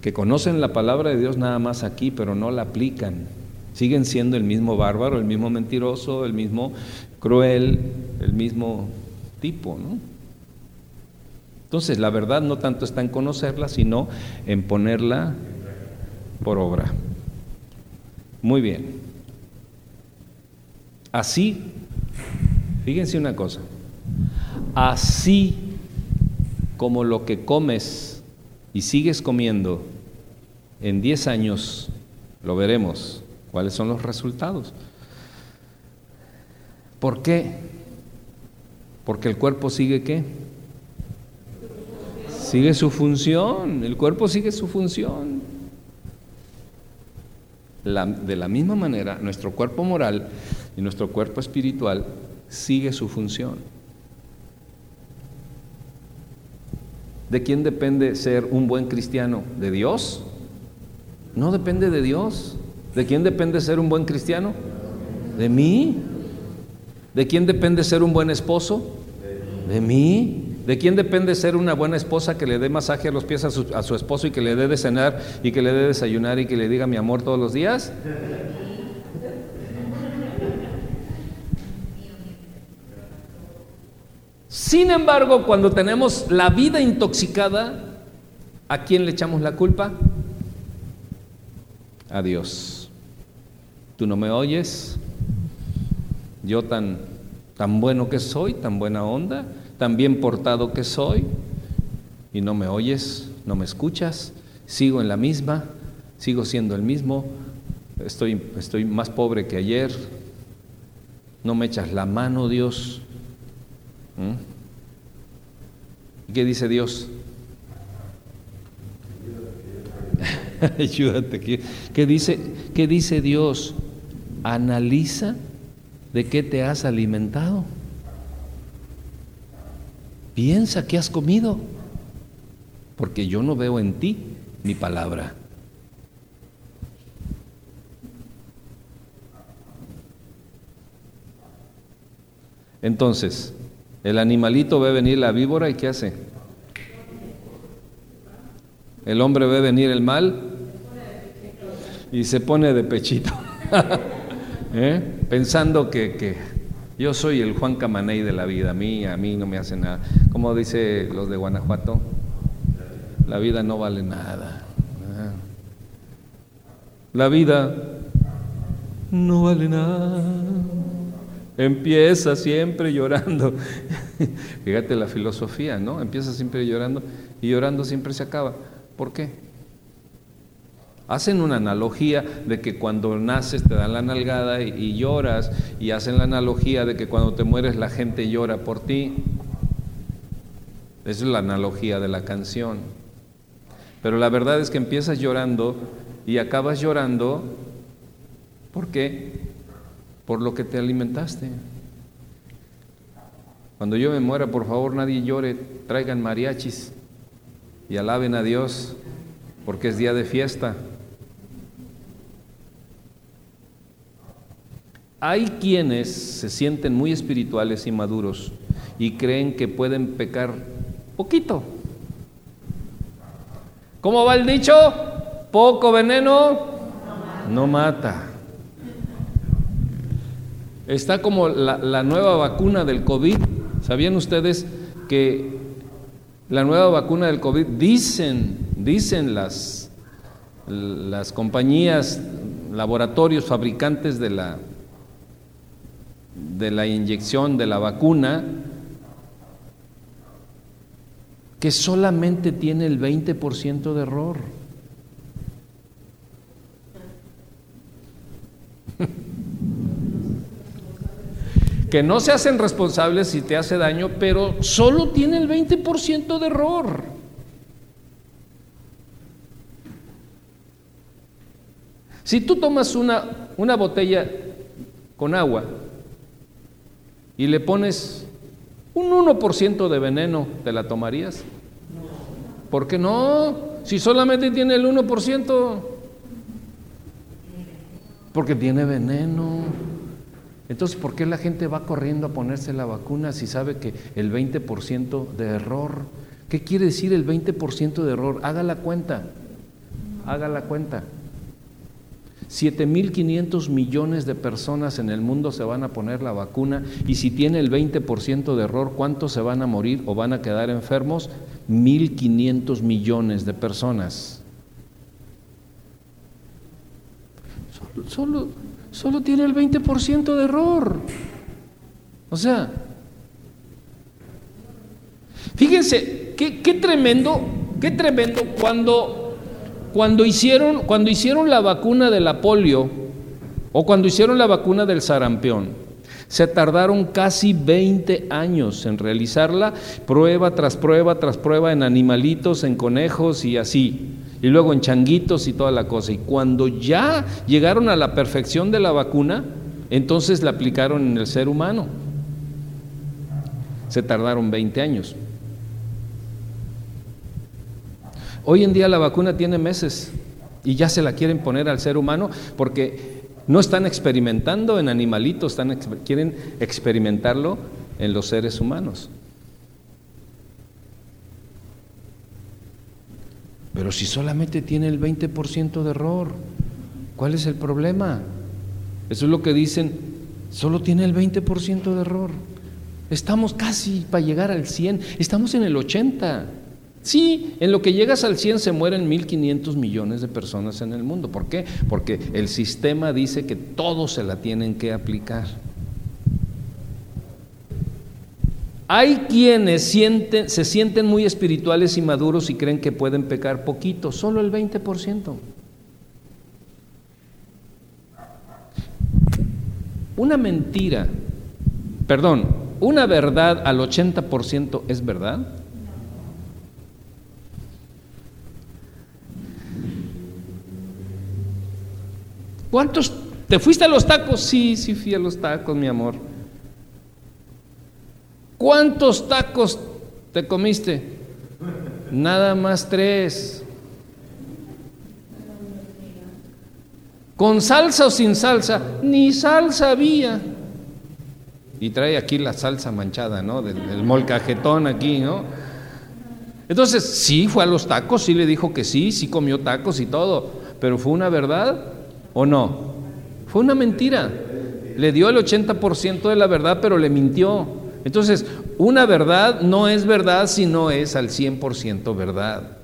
S1: que conocen la palabra de Dios nada más aquí, pero no la aplican. Siguen siendo el mismo bárbaro, el mismo mentiroso, el mismo cruel, el mismo tipo, ¿no? Entonces, la verdad no tanto está en conocerla, sino en ponerla por obra. Muy bien. Así, fíjense una cosa, así como lo que comes y sigues comiendo, en 10 años lo veremos, cuáles son los resultados. ¿Por qué? Porque el cuerpo sigue qué? Sigue su función, el cuerpo sigue su función. De la misma manera, nuestro cuerpo moral y nuestro cuerpo espiritual sigue su función. ¿De quién depende ser un buen cristiano? ¿De Dios? No depende de Dios. ¿De quién depende ser un buen cristiano? ¿De mí? ¿De quién depende ser un buen esposo? ¿De mí? ¿De quién depende ser una buena esposa que le dé masaje a los pies a su, esposo y que le dé de cenar y que le dé desayunar y que le diga mi amor todos los días? Sin embargo, cuando tenemos la vida intoxicada, ¿a quién le echamos la culpa? A Dios. Tú no me oyes, yo tan, tan bueno que soy, tan buena onda, tan bien portado que soy, y no me oyes, no me escuchas, sigo en la misma, sigo siendo el mismo, estoy, estoy más pobre que ayer, no me echas la mano, Dios. ¿Mm? ¿Qué dice Dios? Ayúdate. ¿Qué dice, ¿Qué dice Dios? Analiza de qué te has alimentado. Piensa qué has comido, porque yo no veo en ti mi palabra. Entonces, el animalito ve venir la víbora y ¿qué hace? El hombre ve venir el mal y se pone de pechito, ¿Eh? pensando que, yo soy el Juan Camaney de la vida, a mí, a mí no me hace nada. Como dice los de Guanajuato, la vida no vale nada. La vida no vale nada. Empieza siempre llorando. Fíjate la filosofía, ¿no? Empieza siempre llorando y llorando siempre se acaba. ¿Por qué? Hacen una analogía de que cuando naces te dan la nalgada y, lloras, y hacen la analogía de que cuando te mueres la gente llora por ti. Esa es la analogía de la canción. Pero la verdad es que empiezas llorando y acabas llorando. ¿Por qué? por lo que te alimentaste. Cuando yo me muera, por favor, nadie llore, traigan mariachis y alaben a Dios, porque es día de fiesta. Hay quienes se sienten muy espirituales y maduros y creen que pueden pecar poquito. ¿Cómo va el dicho? Poco veneno no mata. Está como la, nueva vacuna del COVID. ¿Sabían ustedes que la nueva vacuna del COVID dicen, dicen las, las compañías, laboratorios fabricantes de la, de la inyección de la vacuna, que solamente tiene el 20% de error. que no se hacen responsables si te hace daño, pero solo tiene el 20% de error. Si tú tomas una, una botella con agua y le pones un 1% de veneno, ¿te la tomarías? ¿Por qué no? Si solamente tiene el 1%, porque tiene veneno. Entonces, ¿por qué la gente va corriendo a ponerse la vacuna si sabe que el 20% de error? ¿Qué quiere decir el 20% de error? Haga la cuenta, haga la cuenta. 7.500 millones de personas en el mundo se van a poner la vacuna y si tiene el 20% de error, ¿cuántos se van a morir o van a quedar enfermos? 1.500 millones de personas. Solo, solo, tiene el 20% de error. O sea, fíjense, qué, qué tremendo, qué tremendo cuando, cuando, hicieron, cuando hicieron la vacuna de la polio o cuando hicieron la vacuna del sarampión. Se tardaron casi 20 años en realizarla, prueba tras prueba tras prueba en animalitos, en conejos y así, y luego en changuitos y toda la cosa. Y cuando ya llegaron a la perfección de la vacuna, entonces la aplicaron en el ser humano. Se tardaron 20 años. Hoy en día la vacuna tiene meses y ya se la quieren poner al ser humano porque no están experimentando en animalitos, están, quieren experimentarlo en los seres humanos. Pero si solamente tiene el 20% de error, ¿cuál es el problema? Eso es lo que dicen, solo tiene el 20% de error. Estamos casi para llegar al 100, estamos en el 80. Sí, en lo que llegas al 100 se mueren 1.500 millones de personas en el mundo. ¿Por qué? Porque el sistema dice que todos se la tienen que aplicar. Hay quienes sienten, se sienten muy espirituales y maduros y creen que pueden pecar poquito, solo el 20%. Una mentira, perdón, una verdad al 80% es verdad. ¿Cuántos? ¿Te fuiste a los tacos? Sí, sí fui a los tacos, mi amor. ¿Cuántos tacos te comiste? Nada más tres. ¿Con salsa o sin salsa? Ni salsa había. Y trae aquí la salsa manchada, ¿no? Del, del molcajetón aquí, ¿no? Entonces, sí fue a los tacos, sí le dijo que sí, sí comió tacos y todo, pero fue una verdad ¿O no? Fue una mentira. Le dio el 80% de la verdad, pero le mintió. Entonces, una verdad no es verdad si no es al 100% verdad.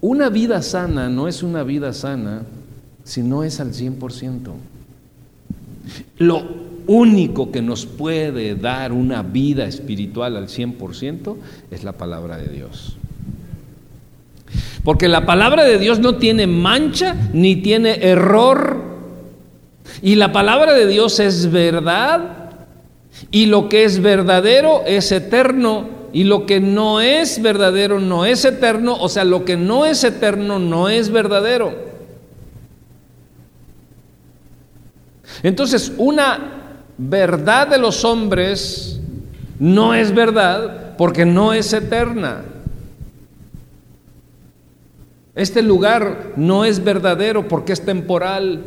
S1: Una vida sana no es una vida sana si no es al 100%. Lo único que nos puede dar una vida espiritual al 100% es la palabra de Dios. Porque la palabra de Dios no tiene mancha ni tiene error. Y la palabra de Dios es verdad. Y lo que es verdadero es eterno. Y lo que no es verdadero no es eterno. O sea, lo que no es eterno no es verdadero. Entonces, una verdad de los hombres no es verdad porque no es eterna. Este lugar no es verdadero porque es temporal.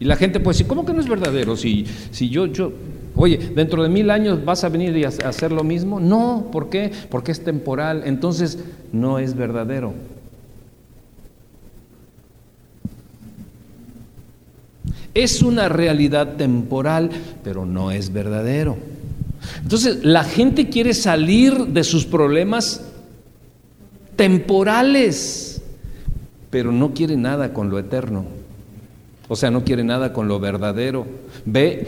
S1: Y la gente puede decir, ¿cómo que no es verdadero? Si, si yo, yo, oye, dentro de mil años vas a venir y a hacer lo mismo. No, ¿por qué? Porque es temporal. Entonces no es verdadero. Es una realidad temporal, pero no es verdadero. Entonces la gente quiere salir de sus problemas temporales, pero no quiere nada con lo eterno. O sea, no quiere nada con lo verdadero. Ve,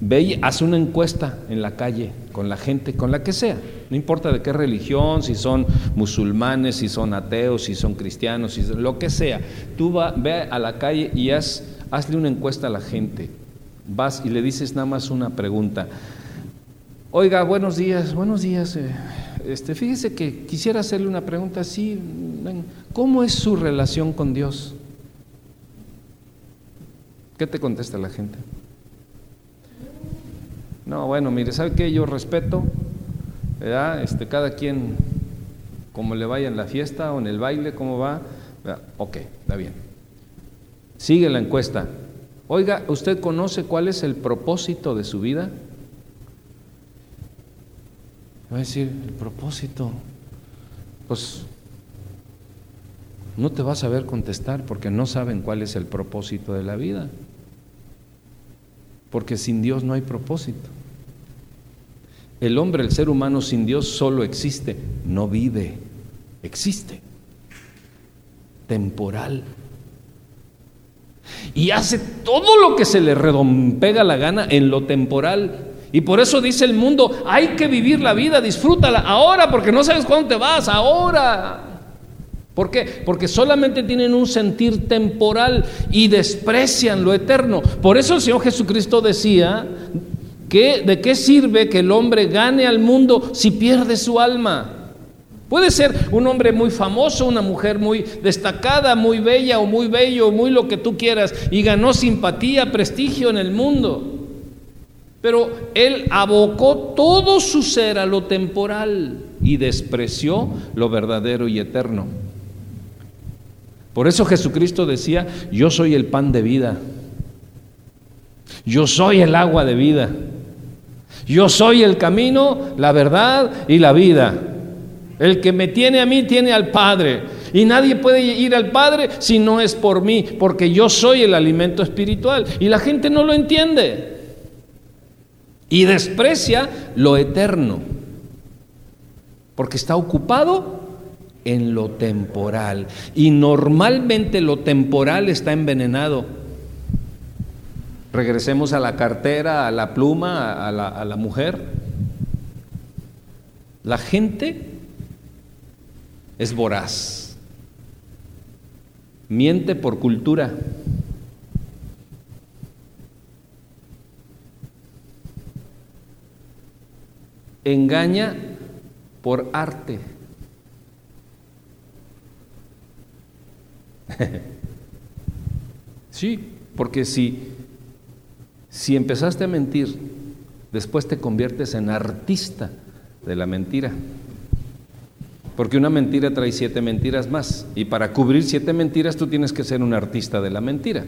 S1: ve y hace una encuesta en la calle con la gente, con la que sea. No importa de qué religión, si son musulmanes, si son ateos, si son cristianos, si lo que sea. Tú va, ve a la calle y haz, hazle una encuesta a la gente. Vas y le dices nada más una pregunta. Oiga, buenos días, buenos días. Eh, este, fíjese que quisiera hacerle una pregunta así. ¿Cómo es su relación con Dios? ¿Qué te contesta la gente? No, bueno, mire, ¿sabe qué? Yo respeto, ¿verdad? Este, cada quien, como le vaya en la fiesta o en el baile, cómo va. Ok, está bien. Sigue la encuesta. Oiga, ¿usted conoce cuál es el propósito de su vida? Va a decir, el propósito, pues no te vas a ver contestar porque no saben cuál es el propósito de la vida. porque sin Dios no hay propósito. El hombre, el ser humano sin Dios solo existe, no vive, existe, temporal. Y hace todo lo que se le redompega la gana en lo temporal. Y por eso dice el mundo, hay que vivir la vida, disfrútala ahora, porque no sabes cuándo te vas, ahora. ¿Por qué? Porque solamente tienen un sentir temporal y desprecian lo eterno. Por eso el Señor Jesucristo decía, que, ¿de qué sirve que el hombre gane al mundo si pierde su alma? Puede ser un hombre muy famoso, una mujer muy destacada, muy bella o muy bello, muy lo que tú quieras, y ganó simpatía, prestigio en el mundo. Pero él abocó todo su ser a lo temporal y despreció lo verdadero y eterno. Por eso Jesucristo decía, yo soy el pan de vida, yo soy el agua de vida, yo soy el camino, la verdad y la vida. El que me tiene a mí tiene al Padre. Y nadie puede ir al Padre si no es por mí, porque yo soy el alimento espiritual. Y la gente no lo entiende. Y desprecia lo eterno, porque está ocupado en lo temporal. Y normalmente lo temporal está envenenado. Regresemos a la cartera, a la pluma, a la, mujer. La gente es voraz, miente por cultura. Engaña por arte. sí, porque si, si empezaste a mentir, después te conviertes en artista de la mentira. Porque una mentira trae siete mentiras más. Y para cubrir siete mentiras tú tienes que ser un artista de la mentira.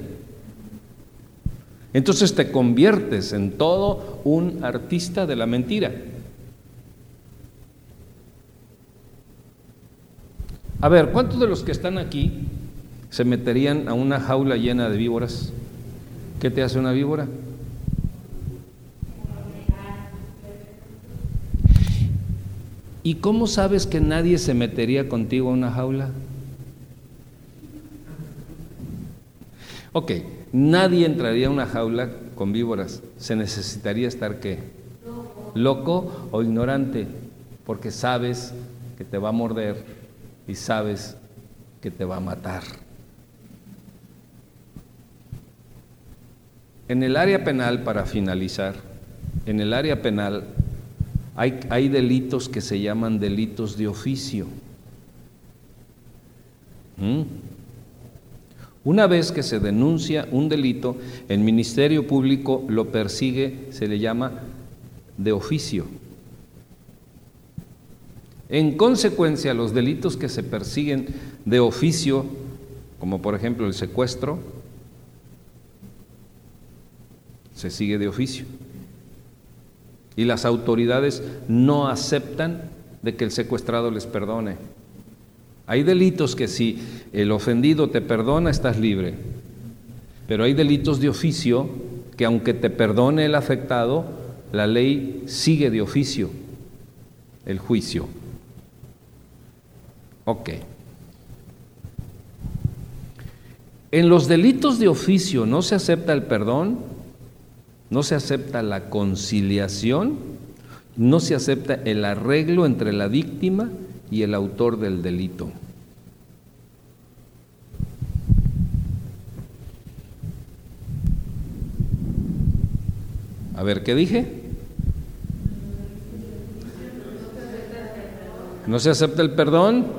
S1: Entonces te conviertes en todo un artista de la mentira. A ver, ¿cuántos de los que están aquí se meterían a una jaula llena de víboras? ¿Qué te hace una víbora? ¿Y cómo sabes que nadie se metería contigo a una jaula? Ok, nadie entraría a una jaula con víboras. Se necesitaría estar qué? Loco o ignorante, porque sabes que te va a morder y sabes que te va a matar. En el área penal, para finalizar, en el área penal hay, delitos que se llaman delitos de oficio. ¿Mm? Una vez que se denuncia un delito, el Ministerio Público lo persigue, se le llama de oficio. En consecuencia, los delitos que se persiguen de oficio, como por ejemplo el secuestro, se sigue de oficio y las autoridades no aceptan de que el secuestrado les perdone. Hay delitos que si el ofendido te perdona, estás libre. Pero hay delitos de oficio que aunque te perdone el afectado, la ley sigue de oficio el juicio. Ok. En los delitos de oficio no se acepta el perdón, no se acepta la conciliación, no se acepta el arreglo entre la víctima y el autor del delito. A ver, ¿qué dije? No se acepta el perdón,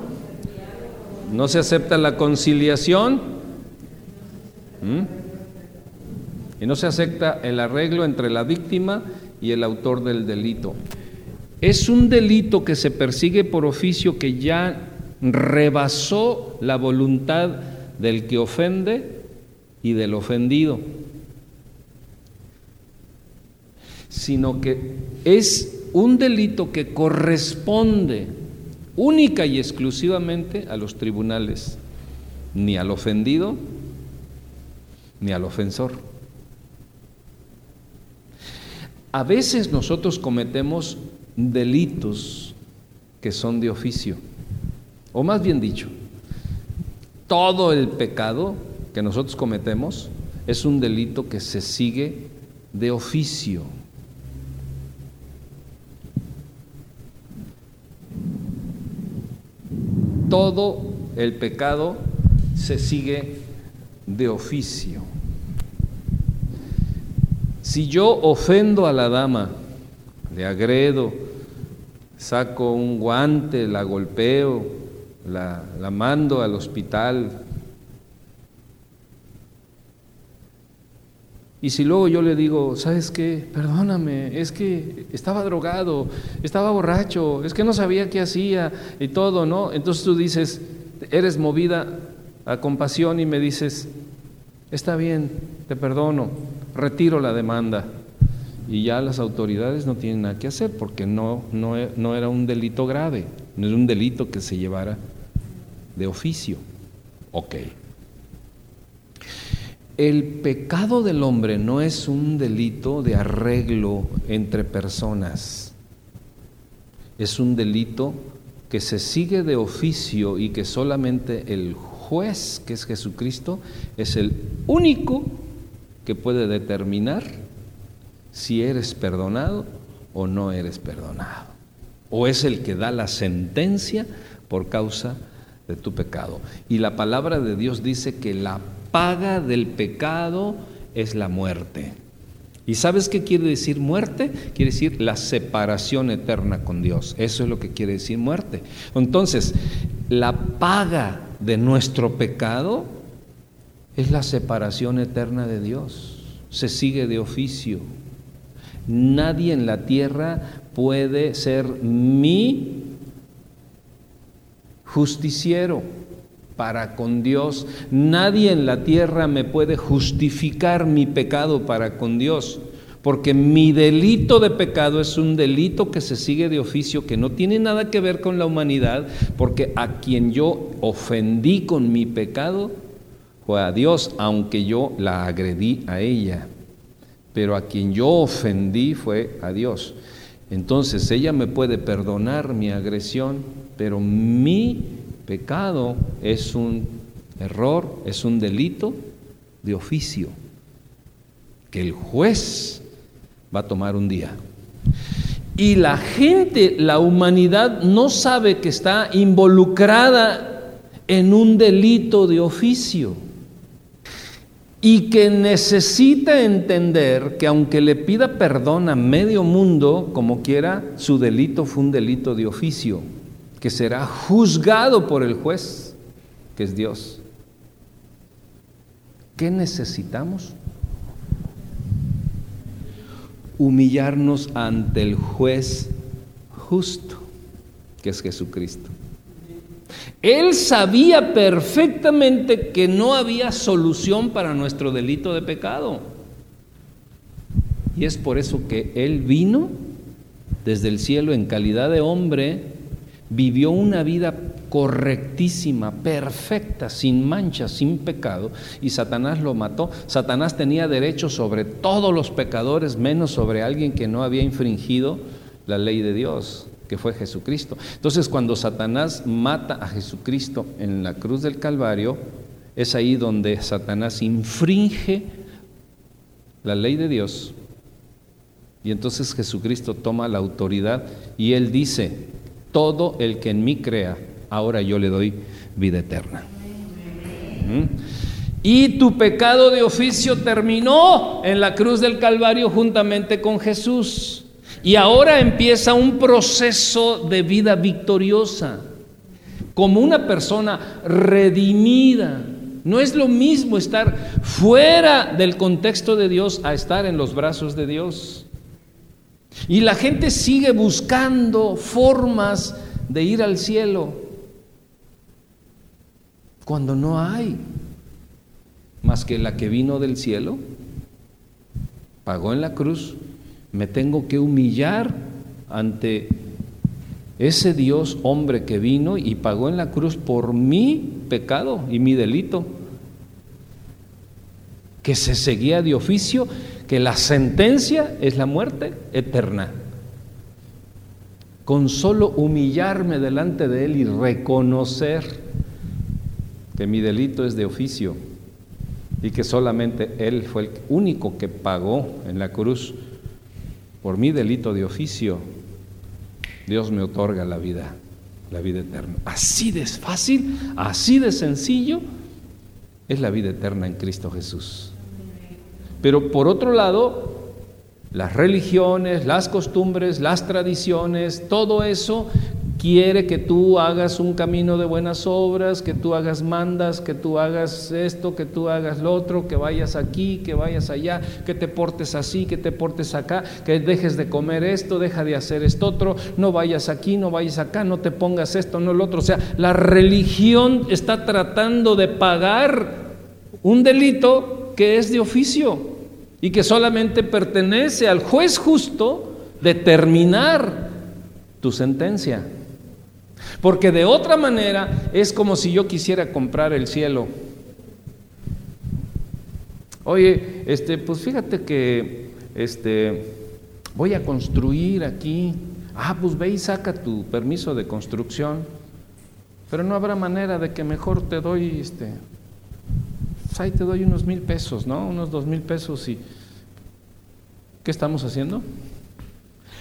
S1: no se acepta la conciliación. Y no se acepta el arreglo entre la víctima y el autor del delito. Es un delito que se persigue por oficio que ya rebasó la voluntad del que ofende y del ofendido, sino que es un delito que corresponde única y exclusivamente a los tribunales, ni al ofendido ni al ofensor. A veces nosotros cometemos delitos que son de oficio, o más bien dicho, todo el pecado que nosotros cometemos es un delito que se sigue de oficio. Todo el pecado se sigue de oficio. Si yo ofendo a la dama, le agredo, saco un guante, la golpeo, la, la mando al hospital, Y si luego yo le digo, ¿sabes qué? Perdóname, es que estaba drogado, estaba borracho, es que no sabía qué hacía y todo, ¿no? Entonces tú dices, eres movida a compasión y me dices, está bien, te perdono, retiro la demanda. Y ya las autoridades no tienen nada que hacer porque no, no, no era un delito grave, no era un delito que se llevara de oficio. Ok. El pecado del hombre no es un delito de arreglo entre personas, es un delito que se sigue de oficio y que solamente el juez, que es Jesucristo, es el único que puede determinar si eres perdonado o no eres perdonado. O es el que da la sentencia por causa de tu pecado. Y la palabra de Dios dice que la paga del pecado es la muerte. ¿Y sabes qué quiere decir muerte? Quiere decir la separación eterna con Dios. Eso es lo que quiere decir muerte. Entonces, la paga de nuestro pecado es la separación eterna de Dios. Se sigue de oficio. Nadie en la tierra puede ser mi justiciero para con Dios. Nadie en la tierra me puede justificar mi pecado para con Dios, porque mi delito de pecado es un delito que se sigue de oficio, que no tiene nada que ver con la humanidad, porque a quien yo ofendí con mi pecado fue a Dios, aunque yo la agredí a ella. Pero a quien yo ofendí fue a Dios. Entonces ella me puede perdonar mi agresión, pero mi Pecado es un error, es un delito de oficio que el juez va a tomar un día. Y la gente, la humanidad no sabe que está involucrada en un delito de oficio y que necesita entender que aunque le pida perdón a medio mundo, como quiera, su delito fue un delito de oficio que será juzgado por el juez, que es Dios. ¿Qué necesitamos? Humillarnos ante el juez justo, que es Jesucristo. Él sabía perfectamente que no había solución para nuestro delito de pecado. Y es por eso que Él vino desde el cielo en calidad de hombre vivió una vida correctísima, perfecta, sin mancha, sin pecado, y Satanás lo mató. Satanás tenía derecho sobre todos los pecadores, menos sobre alguien que no había infringido la ley de Dios, que fue Jesucristo. Entonces, cuando Satanás mata a Jesucristo en la cruz del Calvario, es ahí donde Satanás infringe la ley de Dios. Y entonces Jesucristo toma la autoridad y él dice, todo el que en mí crea, ahora yo le doy vida eterna. ¿Mm? Y tu pecado de oficio terminó en la cruz del Calvario juntamente con Jesús. Y ahora empieza un proceso de vida victoriosa, como una persona redimida. No es lo mismo estar fuera del contexto de Dios a estar en los brazos de Dios. Y la gente sigue buscando formas de ir al cielo cuando no hay más que la que vino del cielo, pagó en la cruz, me tengo que humillar ante ese Dios hombre que vino y pagó en la cruz por mi pecado y mi delito, que se seguía de oficio que la sentencia es la muerte eterna. Con solo humillarme delante de Él y reconocer que mi delito es de oficio y que solamente Él fue el único que pagó en la cruz por mi delito de oficio, Dios me otorga la vida, la vida eterna. Así de fácil, así de sencillo es la vida eterna en Cristo Jesús. Pero por otro lado, las religiones, las costumbres, las tradiciones, todo eso quiere que tú hagas un camino de buenas obras, que tú hagas mandas, que tú hagas esto, que tú hagas lo otro, que vayas aquí, que vayas allá, que te portes así, que te portes acá, que dejes de comer esto, deja de hacer esto otro, no vayas aquí, no vayas acá, no te pongas esto, no lo otro. O sea, la religión está tratando de pagar un delito que es de oficio y que solamente pertenece al juez justo determinar tu sentencia. Porque de otra manera es como si yo quisiera comprar el cielo. Oye, este, pues fíjate que este, voy a construir aquí. Ah, pues ve y saca tu permiso de construcción. Pero no habrá manera de que mejor te doy, este, ahí te doy unos mil pesos, ¿no? Unos dos mil pesos y ¿qué estamos haciendo?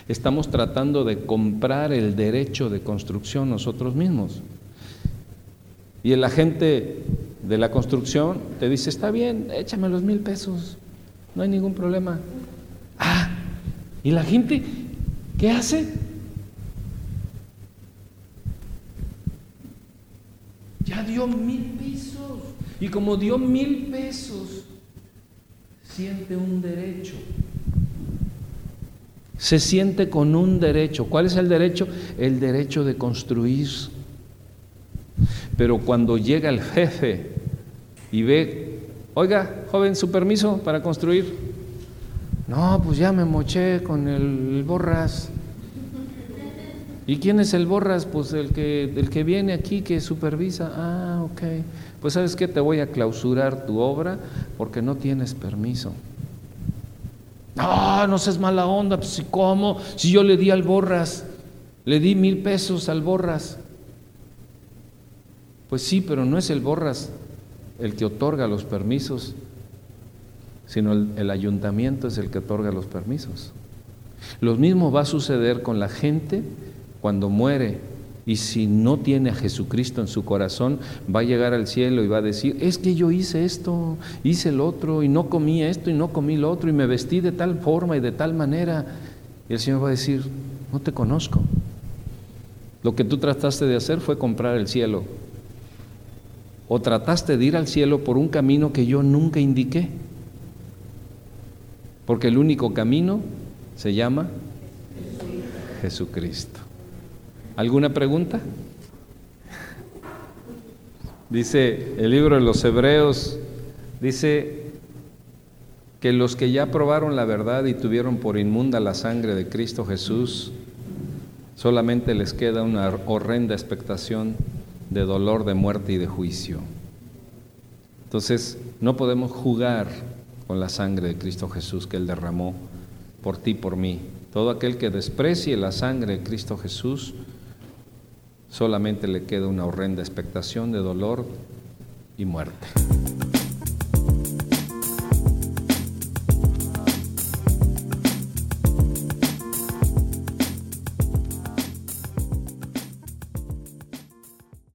S1: estamos tratando de comprar el derecho de construcción nosotros mismos. Y el agente de la construcción te dice, está bien, échame los mil pesos, no hay ningún problema. Ah, ¿y la gente qué hace? Ya dio mil pesos. Y como dio mil pesos, siente un derecho se siente con un derecho. ¿Cuál es el derecho? El derecho de construir. Pero cuando llega el jefe y ve, oiga, joven, su permiso para construir. No, pues ya me moché con el borras. ¿Y quién es el borras? Pues el que, el que viene aquí que supervisa. Ah, ok. Pues sabes qué, te voy a clausurar tu obra porque no tienes permiso. No, no seas mala onda, pues cómo, si yo le di al Borras, le di mil pesos al Borras. Pues sí, pero no es el Borras el que otorga los permisos, sino el, el ayuntamiento es el que otorga los permisos. Lo mismo va a suceder con la gente cuando muere y si no tiene a Jesucristo en su corazón, va a llegar al cielo y va a decir, es que yo hice esto, hice el otro, y no comí esto, y no comí lo otro, y me vestí de tal forma y de tal manera. Y el Señor va a decir, no te conozco. Lo que tú trataste de hacer fue comprar el cielo. O trataste de ir al cielo por un camino que yo nunca indiqué. Porque el único camino se llama Jesucristo. ¿Alguna pregunta? Dice el libro de los Hebreos, dice que los que ya probaron la verdad y tuvieron por inmunda la sangre de Cristo Jesús, solamente les queda una horrenda expectación de dolor, de muerte y de juicio. Entonces, no podemos jugar con la sangre de Cristo Jesús que Él derramó por ti, por mí. Todo aquel que desprecie la sangre de Cristo Jesús, solamente le queda una horrenda expectación de dolor y muerte.